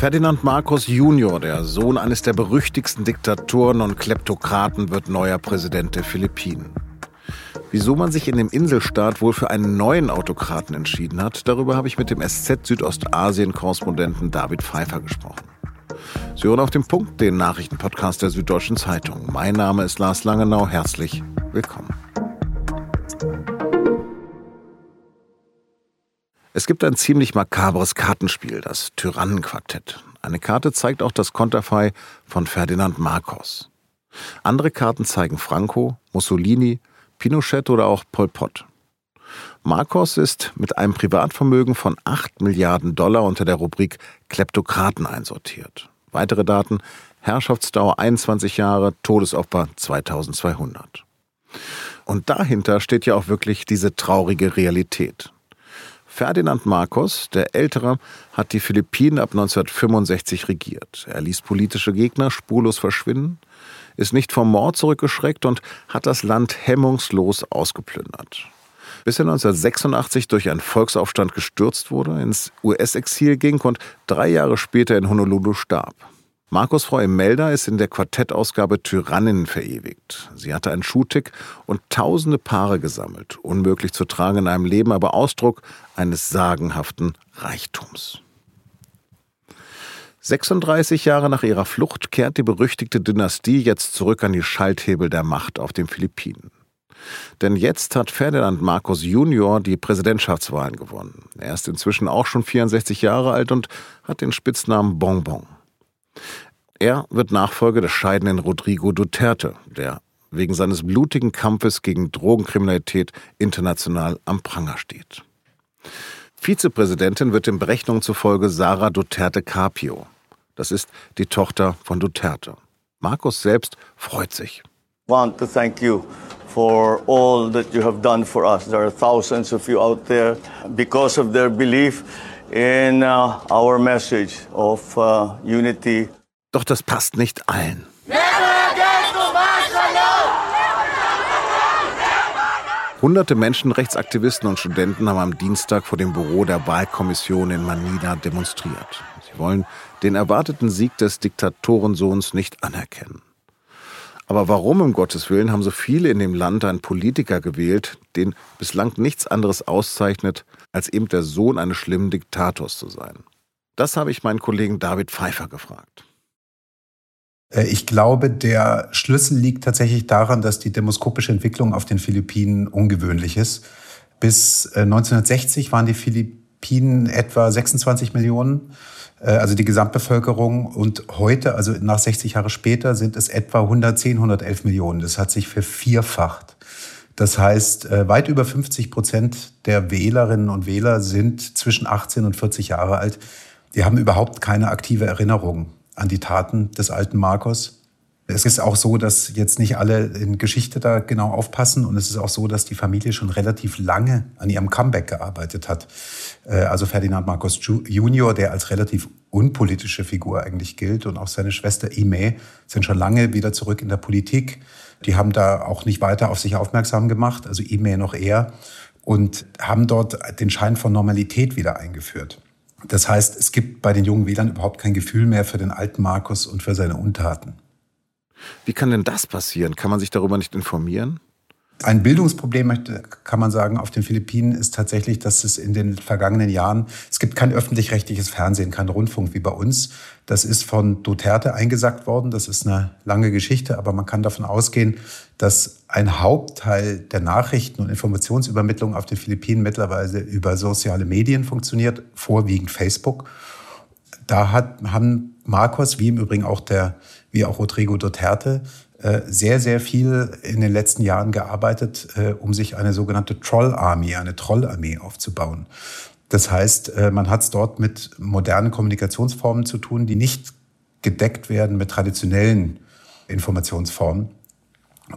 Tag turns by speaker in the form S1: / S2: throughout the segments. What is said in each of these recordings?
S1: Ferdinand Marcos Junior, der Sohn eines der berüchtigsten Diktatoren und Kleptokraten, wird neuer Präsident der Philippinen. Wieso man sich in dem Inselstaat wohl für einen neuen Autokraten entschieden hat, darüber habe ich mit dem SZ Südostasien-Korrespondenten David Pfeiffer gesprochen. Sie hören auf dem Punkt den Nachrichtenpodcast der Süddeutschen Zeitung. Mein Name ist Lars Langenau. Herzlich willkommen. Es gibt ein ziemlich makabres Kartenspiel, das Tyrannenquartett. Eine Karte zeigt auch das Konterfei von Ferdinand Marcos. Andere Karten zeigen Franco, Mussolini, Pinochet oder auch Pol Pot. Marcos ist mit einem Privatvermögen von 8 Milliarden Dollar unter der Rubrik Kleptokraten einsortiert. Weitere Daten Herrschaftsdauer 21 Jahre, Todesopfer 2200. Und dahinter steht ja auch wirklich diese traurige Realität. Ferdinand Marcos, der Ältere, hat die Philippinen ab 1965 regiert. Er ließ politische Gegner spurlos verschwinden, ist nicht vom Mord zurückgeschreckt und hat das Land hemmungslos ausgeplündert. Bis er 1986 durch einen Volksaufstand gestürzt wurde, ins US-Exil ging und drei Jahre später in Honolulu starb. Markus Frau Imelda ist in der Quartettausgabe Tyrannin verewigt. Sie hatte einen Schuhtick und tausende Paare gesammelt. Unmöglich zu tragen in einem Leben, aber Ausdruck eines sagenhaften Reichtums. 36 Jahre nach ihrer Flucht kehrt die berüchtigte Dynastie jetzt zurück an die Schalthebel der Macht auf den Philippinen. Denn jetzt hat Ferdinand Marcos Junior die Präsidentschaftswahlen gewonnen. Er ist inzwischen auch schon 64 Jahre alt und hat den Spitznamen Bonbon. Er wird Nachfolger des scheidenden Rodrigo Duterte, der wegen seines blutigen Kampfes gegen Drogenkriminalität international am Pranger steht. Vizepräsidentin wird den Berechnungen zufolge Sarah Duterte Carpio. Das ist die Tochter von Duterte. Markus selbst freut sich.
S2: I want to thank you for all that you have done for us. There are thousands of you out there because of their belief in uh, our message of uh, unity
S1: doch das passt nicht allen. Hunderte Menschenrechtsaktivisten und Studenten haben am Dienstag vor dem Büro der Wahlkommission in Manila demonstriert. Sie wollen den erwarteten Sieg des Diktatorensohns nicht anerkennen. Aber warum um Gottes Willen haben so viele in dem Land einen Politiker gewählt, den bislang nichts anderes auszeichnet, als eben der Sohn eines schlimmen Diktators zu sein? Das habe ich meinen Kollegen David Pfeiffer gefragt.
S3: Äh, ich glaube, der Schlüssel liegt tatsächlich daran, dass die demoskopische Entwicklung auf den Philippinen ungewöhnlich ist. Bis 1960 äh, waren die Philippinen etwa 26 Millionen, äh, also die Gesamtbevölkerung. Und heute, also nach 60 Jahre später, sind es etwa 110, 111 Millionen. Das hat sich vervierfacht. Das heißt, weit über 50 Prozent der Wählerinnen und Wähler sind zwischen 18 und 40 Jahre alt. Die haben überhaupt keine aktive Erinnerung an die Taten des alten Marcos. Es ist auch so, dass jetzt nicht alle in Geschichte da genau aufpassen und es ist auch so, dass die Familie schon relativ lange an ihrem Comeback gearbeitet hat. Äh, also Ferdinand Marcos Junior, der als relativ unpolitische Figur eigentlich gilt und auch seine Schwester Ime sind schon lange wieder zurück in der Politik. Die haben da auch nicht weiter auf sich aufmerksam gemacht, also Ime noch eher und haben dort den Schein von Normalität wieder eingeführt. Das heißt, es gibt bei den jungen Wählern überhaupt kein Gefühl mehr für den alten Markus und für seine Untaten.
S1: Wie kann denn das passieren? Kann man sich darüber nicht informieren?
S3: Ein Bildungsproblem, kann man sagen, auf den Philippinen ist tatsächlich, dass es in den vergangenen Jahren, es gibt kein öffentlich-rechtliches Fernsehen, kein Rundfunk wie bei uns. Das ist von Duterte eingesackt worden. Das ist eine lange Geschichte, aber man kann davon ausgehen, dass ein Hauptteil der Nachrichten und Informationsübermittlung auf den Philippinen mittlerweile über soziale Medien funktioniert, vorwiegend Facebook. Da hat, haben Marcos, wie im Übrigen auch der, wie auch Rodrigo Duterte, äh, sehr, sehr viel in den letzten Jahren gearbeitet, äh, um sich eine sogenannte Troll-Army, eine Trollarmee aufzubauen. Das heißt, äh, man hat es dort mit modernen Kommunikationsformen zu tun, die nicht gedeckt werden mit traditionellen Informationsformen.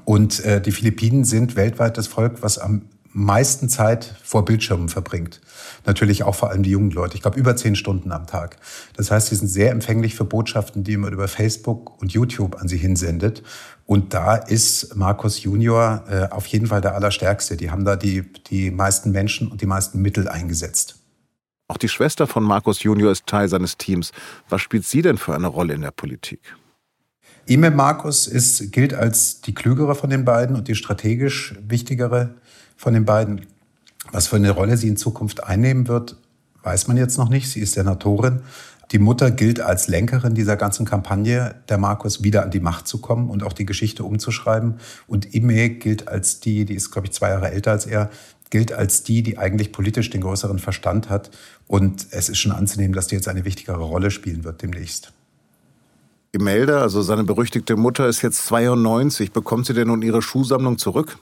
S3: Und die Philippinen sind weltweit das Volk, was am meisten Zeit vor Bildschirmen verbringt. Natürlich auch vor allem die jungen Leute. Ich glaube, über zehn Stunden am Tag. Das heißt, sie sind sehr empfänglich für Botschaften, die man über Facebook und YouTube an sie hinsendet. Und da ist Markus Junior äh, auf jeden Fall der Allerstärkste. Die haben da die, die meisten Menschen und die meisten Mittel eingesetzt.
S1: Auch die Schwester von Markus Junior ist Teil seines Teams. Was spielt sie denn für eine Rolle in der Politik?
S3: Ime Markus ist, gilt als die klügere von den beiden und die strategisch wichtigere von den beiden. Was für eine Rolle sie in Zukunft einnehmen wird, weiß man jetzt noch nicht. Sie ist Senatorin. Die Mutter gilt als Lenkerin dieser ganzen Kampagne, der Markus wieder an die Macht zu kommen und auch die Geschichte umzuschreiben. Und Ime gilt als die, die ist, glaube ich, zwei Jahre älter als er, gilt als die, die eigentlich politisch den größeren Verstand hat. Und es ist schon anzunehmen, dass die jetzt eine wichtigere Rolle spielen wird demnächst.
S1: Imelda, also seine berüchtigte Mutter, ist jetzt 92. Bekommt sie denn nun ihre Schuhsammlung zurück?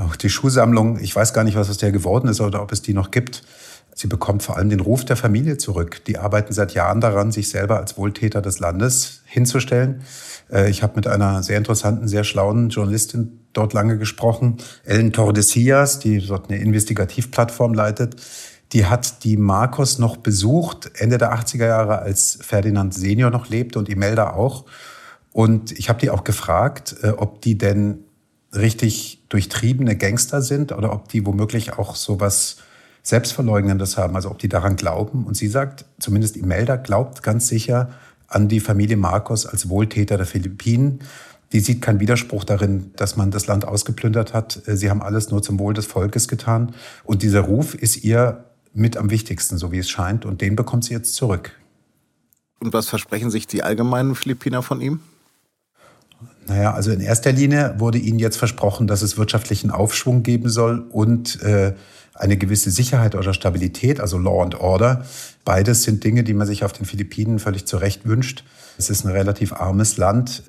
S3: Auch die Schuhsammlung, ich weiß gar nicht, was aus der geworden ist oder ob es die noch gibt. Sie bekommt vor allem den Ruf der Familie zurück. Die arbeiten seit Jahren daran, sich selber als Wohltäter des Landes hinzustellen. Äh, ich habe mit einer sehr interessanten, sehr schlauen Journalistin dort lange gesprochen, Ellen Tordesillas, die dort eine Investigativplattform leitet. Die hat die Marcos noch besucht, Ende der 80er Jahre, als Ferdinand Senior noch lebte und Imelda auch. Und ich habe die auch gefragt, äh, ob die denn richtig durchtriebene Gangster sind oder ob die womöglich auch sowas Selbstverleugnendes haben, also ob die daran glauben. Und sie sagt, zumindest Imelda glaubt ganz sicher an die Familie Marcos als Wohltäter der Philippinen. Die sieht keinen Widerspruch darin, dass man das Land ausgeplündert hat. Sie haben alles nur zum Wohl des Volkes getan. Und dieser Ruf ist ihr mit am wichtigsten, so wie es scheint. Und den bekommt sie jetzt zurück.
S1: Und was versprechen sich die allgemeinen Philippiner von ihm?
S3: Naja, also in erster Linie wurde ihnen jetzt versprochen, dass es wirtschaftlichen Aufschwung geben soll und äh, eine gewisse Sicherheit oder Stabilität, also Law and Order. Beides sind Dinge, die man sich auf den Philippinen völlig zu Recht wünscht. Es ist ein relativ armes Land.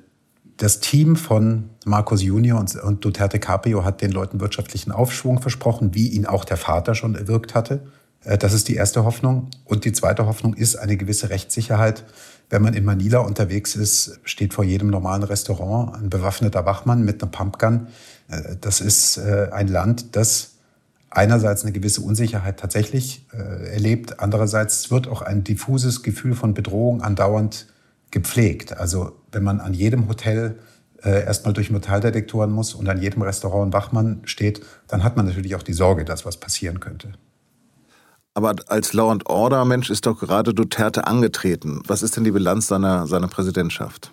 S3: Das Team von Marcos Junior und Duterte Caprio hat den Leuten wirtschaftlichen Aufschwung versprochen, wie ihn auch der Vater schon erwirkt hatte. Äh, das ist die erste Hoffnung. Und die zweite Hoffnung ist eine gewisse Rechtssicherheit. Wenn man in Manila unterwegs ist, steht vor jedem normalen Restaurant ein bewaffneter Wachmann mit einer Pumpgun. Äh, das ist äh, ein Land, das einerseits eine gewisse Unsicherheit tatsächlich erlebt, andererseits wird auch ein diffuses Gefühl von Bedrohung andauernd gepflegt. Also wenn man an jedem Hotel erstmal durch Metalldetektoren muss und an jedem Restaurant ein Wachmann steht, dann hat man natürlich auch die Sorge, dass was passieren könnte.
S1: Aber als Law and Order Mensch ist doch gerade Duterte angetreten. Was ist denn die Bilanz seiner, seiner Präsidentschaft?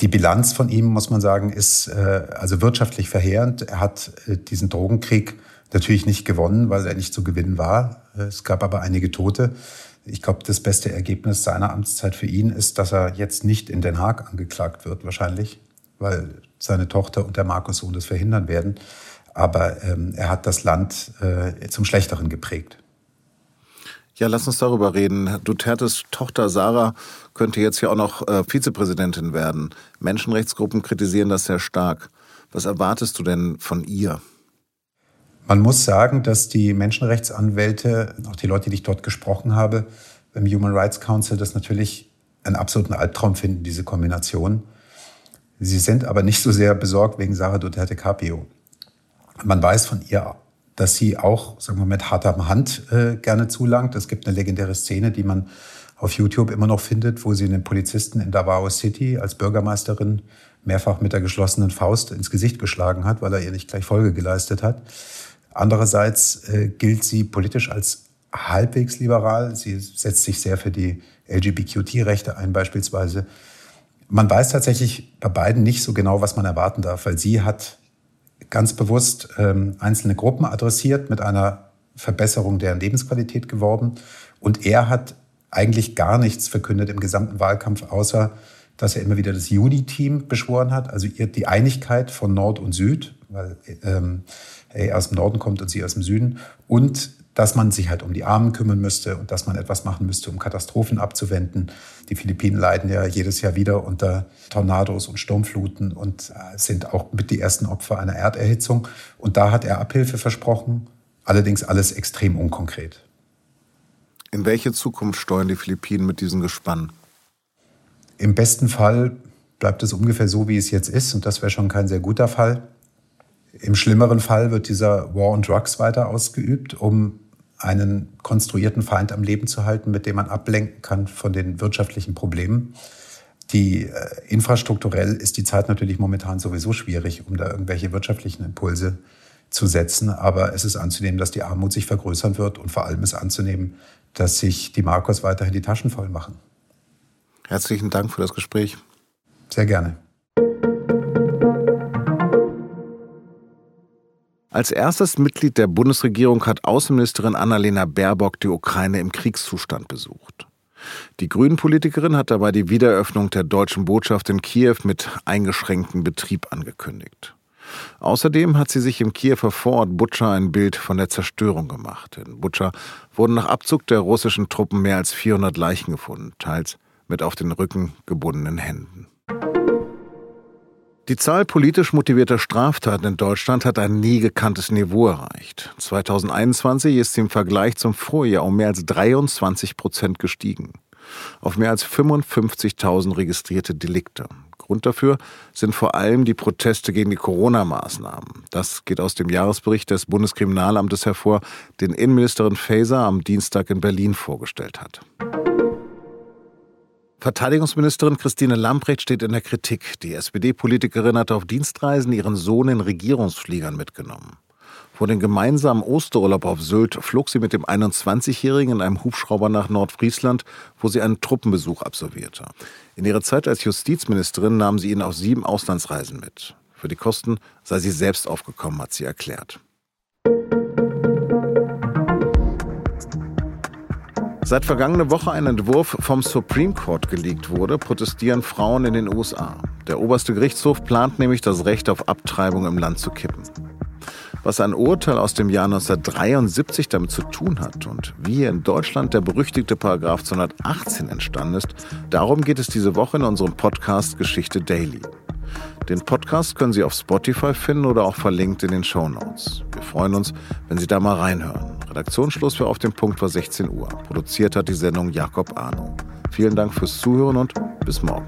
S3: Die Bilanz von ihm, muss man sagen, ist äh, also wirtschaftlich verheerend. Er hat äh, diesen Drogenkrieg natürlich nicht gewonnen, weil er nicht zu gewinnen war. Es gab aber einige Tote. Ich glaube, das beste Ergebnis seiner Amtszeit für ihn ist, dass er jetzt nicht in Den Haag angeklagt wird, wahrscheinlich, weil seine Tochter und der Markus-Sohn das verhindern werden aber ähm, er hat das Land äh, zum Schlechteren geprägt.
S1: Ja, lass uns darüber reden. Dutertes Tochter Sarah könnte jetzt ja auch noch äh, Vizepräsidentin werden. Menschenrechtsgruppen kritisieren das sehr stark. Was erwartest du denn von ihr?
S3: Man muss sagen, dass die Menschenrechtsanwälte, auch die Leute, die ich dort gesprochen habe, beim Human Rights Council, das natürlich einen absoluten Albtraum finden, diese Kombination. Sie sind aber nicht so sehr besorgt wegen Sarah Duterte Capio. Man weiß von ihr, dass sie auch, sagen wir, mit harter Hand äh, gerne zulangt. Es gibt eine legendäre Szene, die man auf YouTube immer noch findet, wo sie einen Polizisten in Davao City als Bürgermeisterin mehrfach mit der geschlossenen Faust ins Gesicht geschlagen hat, weil er ihr nicht gleich Folge geleistet hat. Andererseits äh, gilt sie politisch als halbwegs liberal. Sie setzt sich sehr für die LGBTQ-Rechte ein beispielsweise. Man weiß tatsächlich bei beiden nicht so genau, was man erwarten darf, weil sie hat ganz bewusst ähm, einzelne Gruppen adressiert, mit einer Verbesserung deren Lebensqualität geworben. Und er hat eigentlich gar nichts verkündet im gesamten Wahlkampf, außer dass er immer wieder das Juni-Team beschworen hat, also die Einigkeit von Nord und Süd, weil ähm, er aus dem Norden kommt und sie aus dem Süden, und dass man sich halt um die Armen kümmern müsste und dass man etwas machen müsste, um Katastrophen abzuwenden. Die Philippinen leiden ja jedes Jahr wieder unter Tornados und Sturmfluten und äh, sind auch mit die ersten Opfer einer Erderhitzung. Und da hat er Abhilfe versprochen, allerdings alles extrem unkonkret.
S1: In welche Zukunft steuern die Philippinen mit diesem Gespann?
S3: Im besten Fall bleibt es ungefähr so, wie es jetzt ist. Und das wäre schon kein sehr guter Fall. Im schlimmeren Fall wird dieser War on Drugs weiter ausgeübt, um einen konstruierten Feind am Leben zu halten, mit dem man ablenken kann von den wirtschaftlichen Problemen. Die äh, infrastrukturell ist die Zeit natürlich momentan sowieso schwierig, um da irgendwelche wirtschaftlichen Impulse zu setzen. Aber es ist anzunehmen, dass die Armut sich vergrößern wird und vor allem ist anzunehmen, dass sich die Marcos weiterhin die Taschen voll machen.
S1: Herzlichen Dank für das Gespräch.
S3: Sehr gerne.
S1: Als erstes Mitglied der Bundesregierung hat Außenministerin Annalena Baerbock die Ukraine im Kriegszustand besucht. Die Grünen-Politikerin hat dabei die Wiedereröffnung der deutschen Botschaft in Kiew mit eingeschränktem Betrieb angekündigt. Außerdem hat sie sich im Kiewer Vorort Butscha ein Bild von der Zerstörung gemacht. In Butscha wurden nach Abzug der russischen Truppen mehr als 400 Leichen gefunden, teils mit auf den Rücken gebundenen Händen. Die Zahl politisch motivierter Straftaten in Deutschland hat ein nie gekanntes Niveau erreicht. 2021 ist sie im Vergleich zum Vorjahr um mehr als 23 Prozent gestiegen. Auf mehr als 55.000 registrierte Delikte. Grund dafür sind vor allem die Proteste gegen die Corona-Maßnahmen. Das geht aus dem Jahresbericht des Bundeskriminalamtes hervor, den Innenministerin Faeser am Dienstag in Berlin vorgestellt hat. Verteidigungsministerin Christine Lamprecht steht in der Kritik. Die SPD-Politikerin hatte auf Dienstreisen ihren Sohn in Regierungsfliegern mitgenommen. Vor dem gemeinsamen Osterurlaub auf Sylt flog sie mit dem 21-Jährigen in einem Hubschrauber nach Nordfriesland, wo sie einen Truppenbesuch absolvierte. In ihrer Zeit als Justizministerin nahm sie ihn auf sieben Auslandsreisen mit. Für die Kosten sei sie selbst aufgekommen, hat sie erklärt. Seit vergangene Woche ein Entwurf vom Supreme Court geleakt wurde, protestieren Frauen in den USA. Der oberste Gerichtshof plant nämlich, das Recht auf Abtreibung im Land zu kippen. Was ein Urteil aus dem Jahr 1973 damit zu tun hat und wie hier in Deutschland der berüchtigte Paragraph 218 entstanden ist, darum geht es diese Woche in unserem Podcast Geschichte Daily. Den Podcast können Sie auf Spotify finden oder auch verlinkt in den Show Notes. Wir freuen uns, wenn Sie da mal reinhören. Redaktionsschluss für Auf dem Punkt war 16 Uhr. Produziert hat die Sendung Jakob Arno. Vielen Dank fürs Zuhören und bis morgen.